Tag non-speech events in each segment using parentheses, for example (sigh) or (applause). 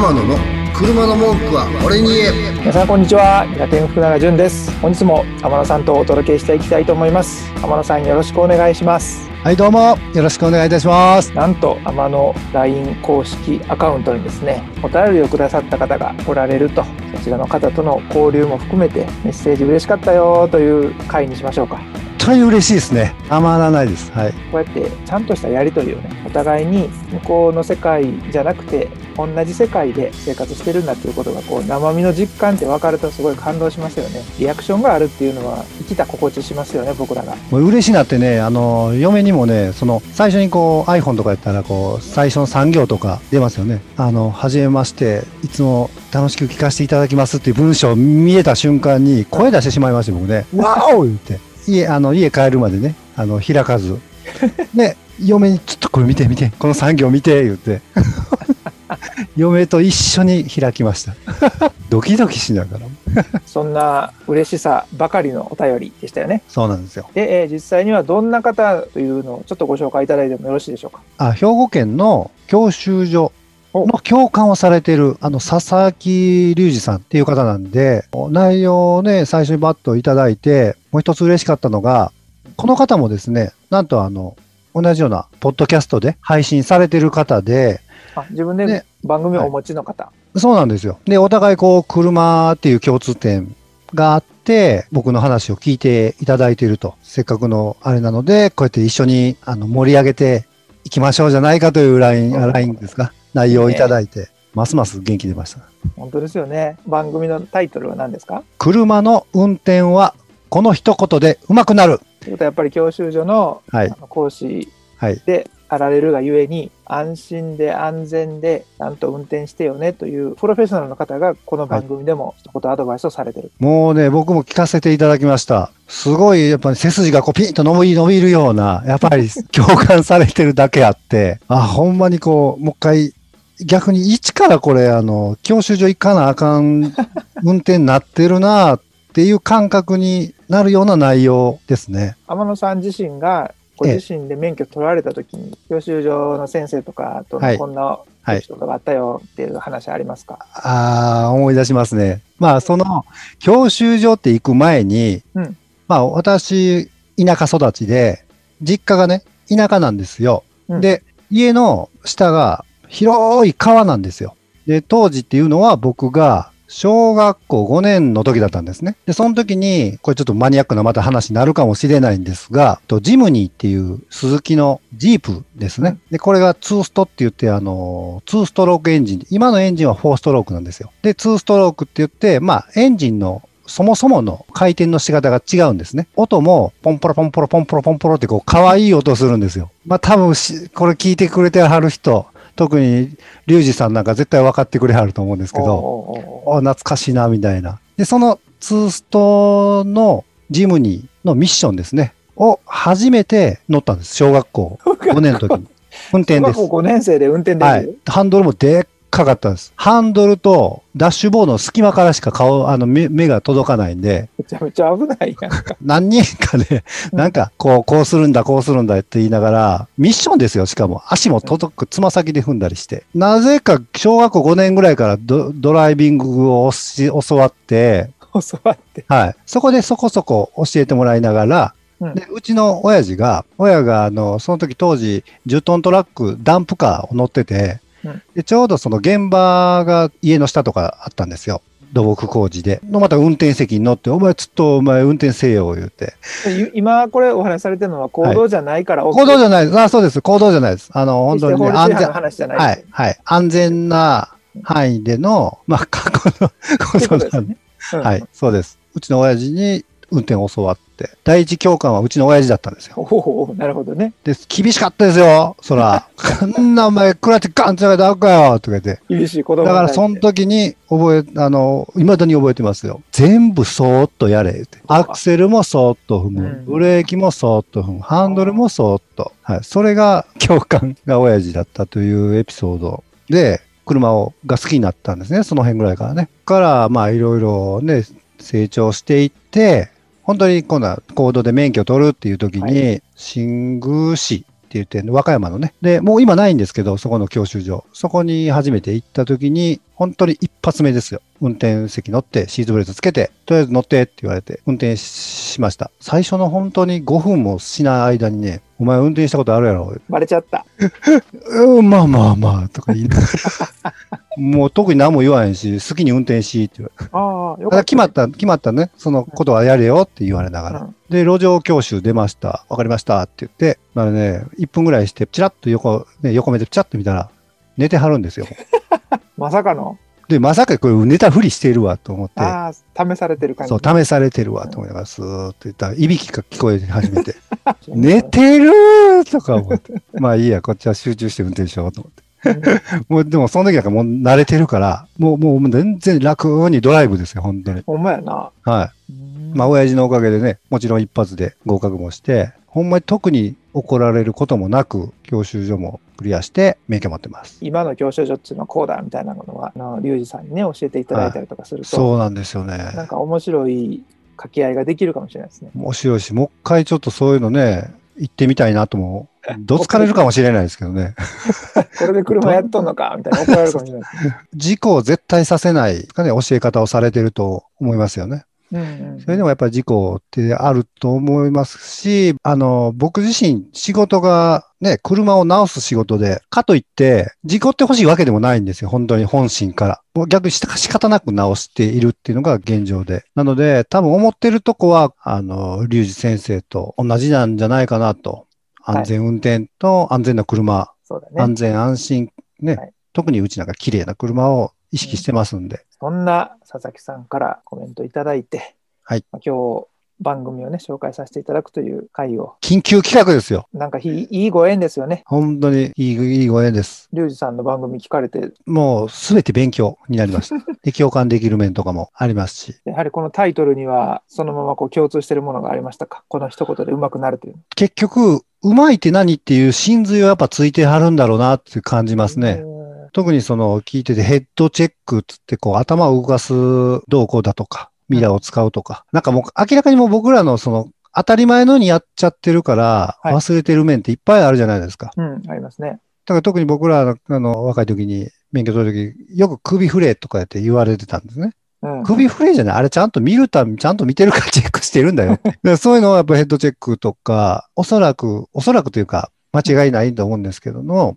天野の車の文句は俺に言え皆さんこんにちは平天福永潤です本日も天野さんとお届けしていきたいと思います天野さんよろしくお願いしますはい、どうも、よろしくお願いいたします。なんと天野 LINE 公式アカウントにですねお便りをくださった方がおられるとそちらの方との交流も含めてメッセージ嬉しかったよという回にしましょうか本当に嬉しいですね。たまらないです。はい。こうやってちゃんとしたやり取りをねお互いに向こうの世界じゃなくて同じ世界で生活してるんだっていうことがこう生身の実感って分かるとすごい感動しますよねリアクションがあるっていうのは生きた心地しますよね僕らがもう嬉しいなってね、あの、嫁にもね、その、最初にこう、iPhone とかやったら、こう、最初の産業とか出ますよね。あの、はじめまして、いつも楽しく聞かせていただきますっていう文章を見えた瞬間に、声出してしまいまして、僕ね、わお言って、家、あの、家帰るまでね、あの、開かず。で、嫁に、ちょっとこれ見て見て、この産業見て、言って。嫁と一緒に開きました。(laughs) ドキドキしながら。そんな嬉しさばかりのお便りでしたよねそうなんですよ。で、えー実際にはどんな方というのをちょっとご紹介いただいてもよろしいでしょうか？あ兵庫県の教習所の教官をされている、あの、佐々木隆二さんっていう方なんで、内容をね、最初にバッといただいて、もう一つ嬉しかったのが、この方もですね、なんとあの、同じような、ポッドキャストで配信されてる方で、あ自分でね番組をお持ちの方、そうなんですよ。で、お互いこう、車っていう共通点があって、僕の話を聞いていただいていると。せっかくのあれなので、こうやって一緒にあの盛り上げていきましょうじゃないかというライン、あラインですか？内容をいただいて、ますます元気出ました。本当ですよね番組のタイトルは何ですか？車の運転は、この一言で上手くなる。ということはやっぱり教習所のはいあ。の講師はい。であられるがゆえに安心で安全でちゃんと運転してよねというプロフェッショナルの方がこの番組でも一言アドバイスをされてる、もうね、僕も聞かせていただきました。すごい、やっぱり背筋がこうピンと伸び伸びるような、やっぱり共感されてるだけあって、あ、ほんまにこう、もう一回、逆に一からこれ、あの、教習所行かなあかん運転になってるなっていう感覚になるような内容ですね。天野さん自身がご自身で免許取られた時に教習所の先生とかとこんなエピソードがあったよっていう話ありますか、ああ、思い出しますね。まあ、その、教習所って行く前に、うんまあ、私、田舎育ちで、実家がね、田舎なんですよ。うんで、家の下が広い川なんですよ。で、当時っていうのは僕が小学校5年の時だったんですね。で、その時に、これちょっとマニアックなまた話になるかもしれないんですが、とジムニーっていう鈴木のジープですね。で、これが2ストって言って、あの、2ストロークエンジン。今のエンジンは4ストロークなんですよ。で、2ストロークって言って、まあ、エンジンのそもそもの回転の仕方が違うんですね。音も、ポンポロポンポロポンポロポンポロってこう、可愛い音するんですよ。まあ多分、これ聞いてくれてはる人、特に、リュウジさんなんか絶対分かってくれはると思うんですけど、あ懐かしいな、みたいな。で、そのツーストのジムニーのミッションですね。を初めて乗ったんです。小学校5年の時に。運転です小学。校5年生で運転できる、はい。ハンドルもでっかかったんです。ハンドルとダッシュボードの隙間からしか顔、あの目目が届かないんで、めちゃめちゃ危ないやんか何人かで、なんか、こう、こうするんだ、こうするんだって言いながら、ミッションですよ、しかも。足も届く、つま先で踏んだりして。なぜか、小学校5年ぐらいからドドライビングをし教わって、教わってはい。そこでそこそこ教えてもらいながら、うんで、うちの親父が、親が、あの、その時当時、10トントラック、ダンプカーを乗ってて、うんで、ちょうどその現場が家の下とかあったんですよ。土木工事で。のまた運転席に乗って、お前ちょっとお前運転せよ、言うて。で今これお話しされてるのは行動じゃないから、行動じゃないです。あ、そうです。行動じゃないです。あの、本当にね、安全話じゃないはい、はい。安全な範囲での、まあ、過去のことなんでね、うんはい、そうです。うちの親父に運転を教わって、第一教官はうちの親父だったんですよ。おおなるほどねで、厳しかったですよ、そら。(laughs) こんなお前、クラッチガンってやったらあかよとか言って。厳しい子供だから、そのの時に覚え、あの、未だに覚えてますよ。全部そーっとやれ、言って。アクセルもそーっと踏む。うんブレーキもそーっと踏む。ハンドルもそーっと。はい。それが、教官が親父だったというエピソードで、車を、が好きになったんですね。その辺ぐらいからね。から、まあ、いろいろね、成長していって、本当に今度はコードで免許取るっていう時に、は新宮市言って、和歌山のね。で、もう今ないんですけど、そこの教習所。そこに初めて行った時に、本当に一発目ですよ。運転席乗って、シートベルトつけて、とりあえず乗ってって言われて、運転しました。最初の本当に5分もしない間にね、お前運転したことあるやろ。バレちゃった。(laughs) うん、まあまあまあ、とか言いながら。もう特に何も言わへんし、好きに運転しって言われて。ああ、よたかった。だ決まった、決まったね、そのことはやれよって言われながら。うんで、路上教習出ました。わかりましたって言って、まあね、1分ぐらいして、チラッと横、ね、横目でチラッと見たら、寝てはるんですよ。(laughs) まさかの、で、まさかこれ寝たふりしているわと思って、ああ、試されてる感じ。そう、試されてるわと思いながら、スーッと言ったら、いびきが聞こえ始めて、う (laughs) ん寝てるーとか思って、まあいいや、こっちは集中して運転しようと思って。(laughs) もう、でもその時なんかもう慣れてるから、もう、もう全然楽にドライブですよ、本当に。ほんまやな。はい。うんまあ、親父のおかげでね、もちろん一発で合格もして、ほんまに特に怒られることもなく、教習所もクリアして、免許持ってます。今の教習所っていうのはこうだみたいなのは、あの、リュウジさんにね、教えていただいたりとかすると、そうなんですよなんね。か面白い掛け合いができるかもしれないですね。面白いし、もう一回ちょっとそういうのね、行ってみたいなとも、(laughs) どつかれるかもしれないですけどね。(laughs) これで車やっとんのか？みたいな (laughs) 怒られるかもしれない。事故を絶対させない、ね、教え方をされてると思いますよね。うんうんそれでもやっぱり事故ってあると思いますし、あの、僕自身仕事がね、車を直す仕事で、かといって、事故ってほしいわけでもないんですよ。本当に本心から。もう逆にし仕方なく直しているっていうのが現状で。なので、多分思ってるとこは、あの、リュウジ先生と同じなんじゃないかなと。はい安全運転と安全な車、そうだね。安全安心、ね、はい特にうちなんか綺麗な車を意識してますんで。そんな佐々木さんからコメントいただいて、はいまあ今日番組をね、紹介させていただくという回を、緊急企画ですよ。なんかいいご縁ですよね。本当にいい、いいご縁です。リュウジさんの番組聞かれて、もうすべて勉強になりました。で、共感できる面とかもありますし。やはりこのタイトルにはそのままこう共通しているものがありましたか？この一言で上手くなるという。結局、うまいって何っていう真髄はやっぱついてはるんだろうなって感じますね。うん特にその聞いててヘッドチェックつってこう頭を動かす動向だとか、ミラーを使うとか。なんかもう明らかにもう僕らのその当たり前のようにやっちゃってるからはい忘れてる面っていっぱいあるじゃないですか。うん、ありますね。だから特に僕らのあの若い時に免許取る時よく首振れとかやって言われてたんですね。うん、首振れじゃないあれちゃんと見るため、ちゃんと見てるからチェックしてるんだよ。だ (laughs) そういうのはやっぱヘッドチェックとか、おそらく、おそらくというか、間違いないと思うんですけども、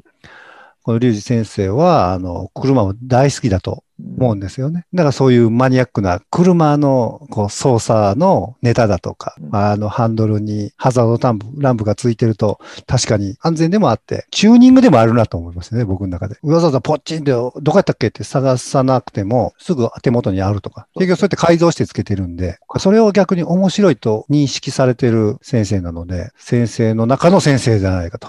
このリュウジ先生は、あの、車も大好きだと思うんですよね。だからそういうマニアックな車のこう操作のネタだとか、あ、あのハンドルにハザードランプランプがついてると確かに安全でもあって、チューニングでもあるなと思いますね、僕の中で。わざわざポッチンってどこやったっけって探さなくてもすぐ手元にあるとか。結局そうやって改造してつけてるんで、それを逆に面白いと認識されてる先生なので、先生の中の先生じゃないかと。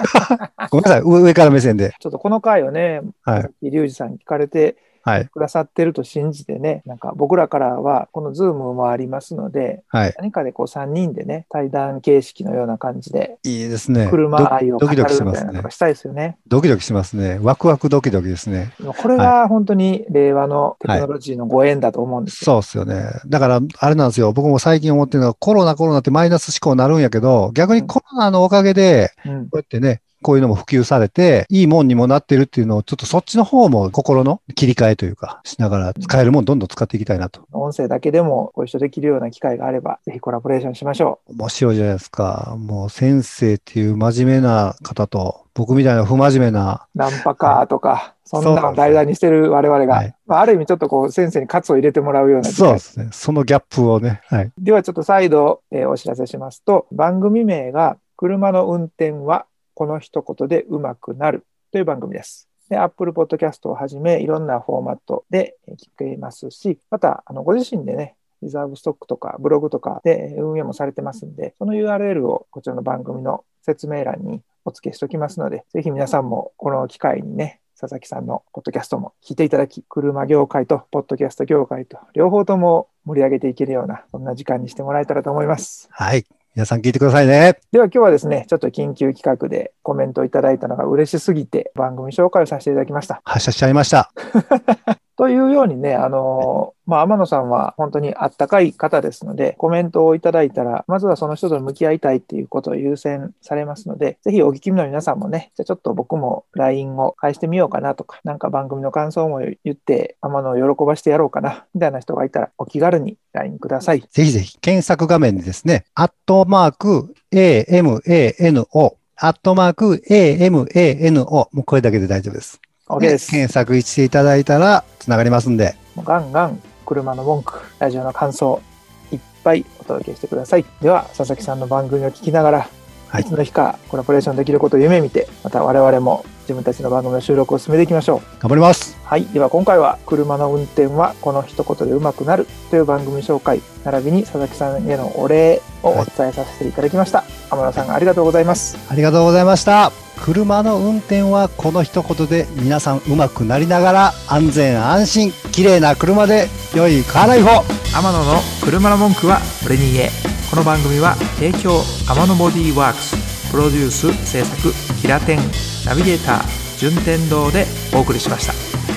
(laughs) ごめんなさい、上上から目線で。ちょっとこの回をね、はいさっきリュウジさんに聞かれてはい。くださってると信じてね、なんか僕らからはこのズームもありますので、はい。何かでこう3人でね、対談形式のような感じで、いいですね。車愛を語るみたいなのが。したいですよね。ドキドキしますね。ワクワクドキドキですね。これが本当に令和のテクノロジーのご縁だと思うんですよ。そうっすよね。だから、あれなんですよ。僕も最近思ってるのは、コロナコロナってマイナス思考になるんやけど、逆にコロナのおかげで、うんこうやってね、こういうのも普及されて、いいもんにもなってるっていうのを、ちょっとそっちの方も心の切り替えというか、しながら使えるもんどんどん使っていきたいなと。音声だけでもご一緒できるような機会があれば、ぜひコラボレーションしましょ面白いじゃないですか。もう先生っていう真面目な方と、僕みたいな不真面目な、う。ナンパカーとか、そんなの題材にしてる我々が、はいまあ、ある意味ちょっとこう先生に喝を入れてもらうようなそうですね。そのギャップをね、はい。ではちょっと再度、えーお知らせしますと、番組名が車の運転はこの一言でうまくなるという番組です。で、Apple Podcast をはじめいろんなフォーマットで聞けますし、またあのご自身でね、リザーブストックとかブログとかで運営もされてますんで、その URL をこちらの番組の説明欄にお付けしておきますので、ぜひ皆さんもこの機会にね、佐々木さんのポッドキャストも聞いていただき、車業界とポッドキャスト業界と両方とも盛り上げていけるような、そんな時間にしてもらえたらと思います。はい。皆さん聞いてくださいね。では今日はですね、ちょっと緊急企画でコメントをいただいたのが嬉しすぎて番組紹介をさせていただきました。発射しちゃいました。(laughs) というようにね、あの、まあ、天野さんは本当にあったかい方ですので、コメントをいただいたら、まずはその人と向き合いたいっていうことを優先されますので、ぜひお聞きの皆さんもね、じゃあちょっと僕も LINE を返してみようかなとか、なんか番組の感想も言って、天野を喜ばしてやろうかな、みたいな人がいたら、お気軽に LINE ください。ぜひぜひ、検索画面でですね、アットマーク AMANO、アットマーク AMANO、もうこれだけで大丈夫です。OK です。検索していただいたら、つながりますんで。ガンガン車の文句、ラジオの感想、いっぱいお届けしてください。では、佐々木さんの番組を聞きながら、はい、いつの日かコラボレーションできることを夢見て、また我々も自分たちの番組の収録を進めていきましょう。頑張ります。はい。では今回は、車の運転はこの一言でうまくなるという番組紹介、並びに佐々木さんへのお礼をお伝えさせていただきました。はい、天野さんありがとうございます。ありがとうございました。車の運転はこの一言で皆さんうまくなりながら安全安心綺麗な車で良いカーライフを天野の車の文句は俺に言えこの番組は提供天野ボディーワークスプロデュース制作キラテンナビゲーター順天堂でお送りしました。